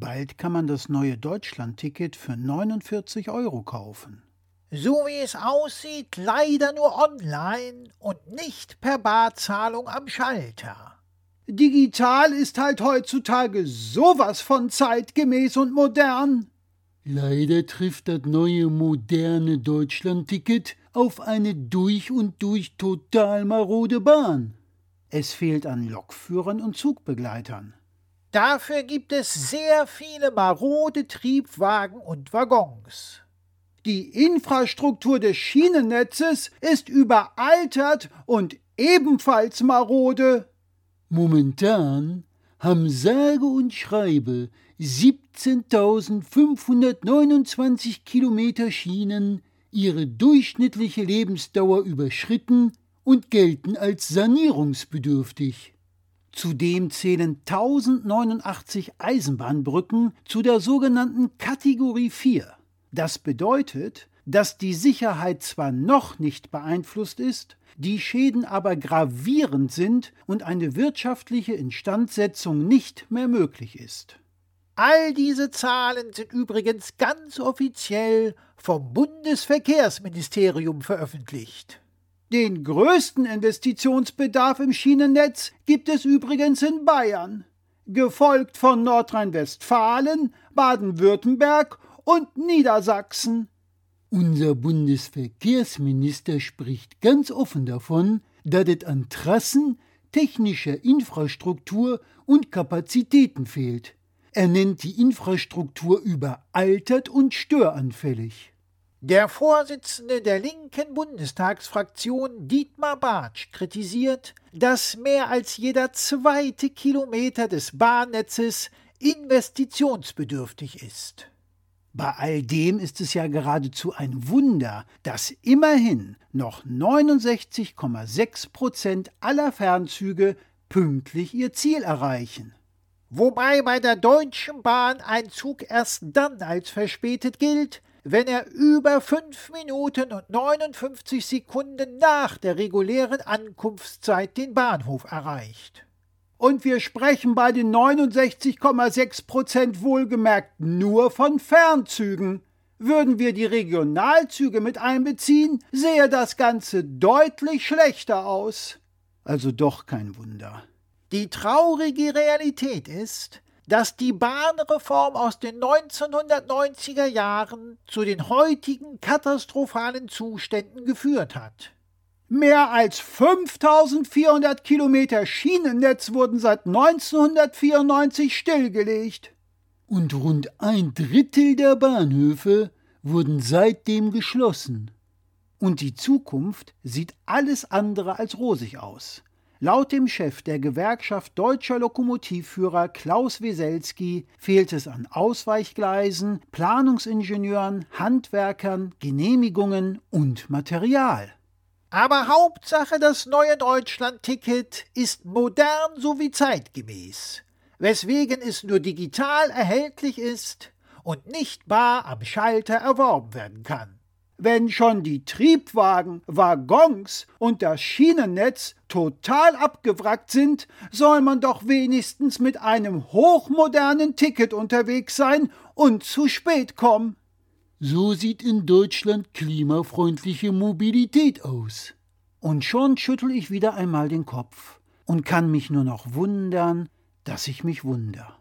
Bald kann man das neue Deutschland-Ticket für 49 Euro kaufen. So wie es aussieht, leider nur online und nicht per Barzahlung am Schalter. Digital ist halt heutzutage sowas von zeitgemäß und modern. Leider trifft das neue moderne Deutschland-Ticket auf eine durch und durch total marode Bahn. Es fehlt an Lokführern und Zugbegleitern. Dafür gibt es sehr viele marode Triebwagen und Waggons. Die Infrastruktur des Schienennetzes ist überaltert und ebenfalls marode. Momentan haben sage und schreibe 17.529 Kilometer Schienen ihre durchschnittliche Lebensdauer überschritten und gelten als sanierungsbedürftig. Zudem zählen 1089 Eisenbahnbrücken zu der sogenannten Kategorie 4. Das bedeutet, dass die Sicherheit zwar noch nicht beeinflusst ist, die Schäden aber gravierend sind und eine wirtschaftliche Instandsetzung nicht mehr möglich ist. All diese Zahlen sind übrigens ganz offiziell vom Bundesverkehrsministerium veröffentlicht. Den größten Investitionsbedarf im Schienennetz gibt es übrigens in Bayern, gefolgt von Nordrhein-Westfalen, Baden-Württemberg und Niedersachsen. Unser Bundesverkehrsminister spricht ganz offen davon, dass es an Trassen, technischer Infrastruktur und Kapazitäten fehlt. Er nennt die Infrastruktur überaltert und störanfällig. Der Vorsitzende der linken Bundestagsfraktion Dietmar Bartsch kritisiert, dass mehr als jeder zweite Kilometer des Bahnnetzes investitionsbedürftig ist. Bei all dem ist es ja geradezu ein Wunder, dass immerhin noch 69,6 Prozent aller Fernzüge pünktlich ihr Ziel erreichen. Wobei bei der Deutschen Bahn ein Zug erst dann als verspätet gilt, wenn er über 5 Minuten und 59 Sekunden nach der regulären Ankunftszeit den Bahnhof erreicht. Und wir sprechen bei den 69,6 Prozent wohlgemerkt nur von Fernzügen. Würden wir die Regionalzüge mit einbeziehen, sähe das Ganze deutlich schlechter aus. Also doch kein Wunder. Die traurige Realität ist, dass die Bahnreform aus den 1990er Jahren zu den heutigen katastrophalen Zuständen geführt hat. Mehr als 5400 Kilometer Schienennetz wurden seit 1994 stillgelegt. Und rund ein Drittel der Bahnhöfe wurden seitdem geschlossen. Und die Zukunft sieht alles andere als rosig aus. Laut dem Chef der Gewerkschaft Deutscher Lokomotivführer Klaus Weselski fehlt es an Ausweichgleisen, Planungsingenieuren, Handwerkern, Genehmigungen und Material. Aber Hauptsache das neue Deutschland-Ticket ist modern sowie zeitgemäß, weswegen es nur digital erhältlich ist und nicht bar am Schalter erworben werden kann. Wenn schon die Triebwagen, Waggons und das Schienennetz total abgewrackt sind, soll man doch wenigstens mit einem hochmodernen Ticket unterwegs sein und zu spät kommen. So sieht in Deutschland klimafreundliche Mobilität aus. Und schon schüttel ich wieder einmal den Kopf und kann mich nur noch wundern, dass ich mich wunder.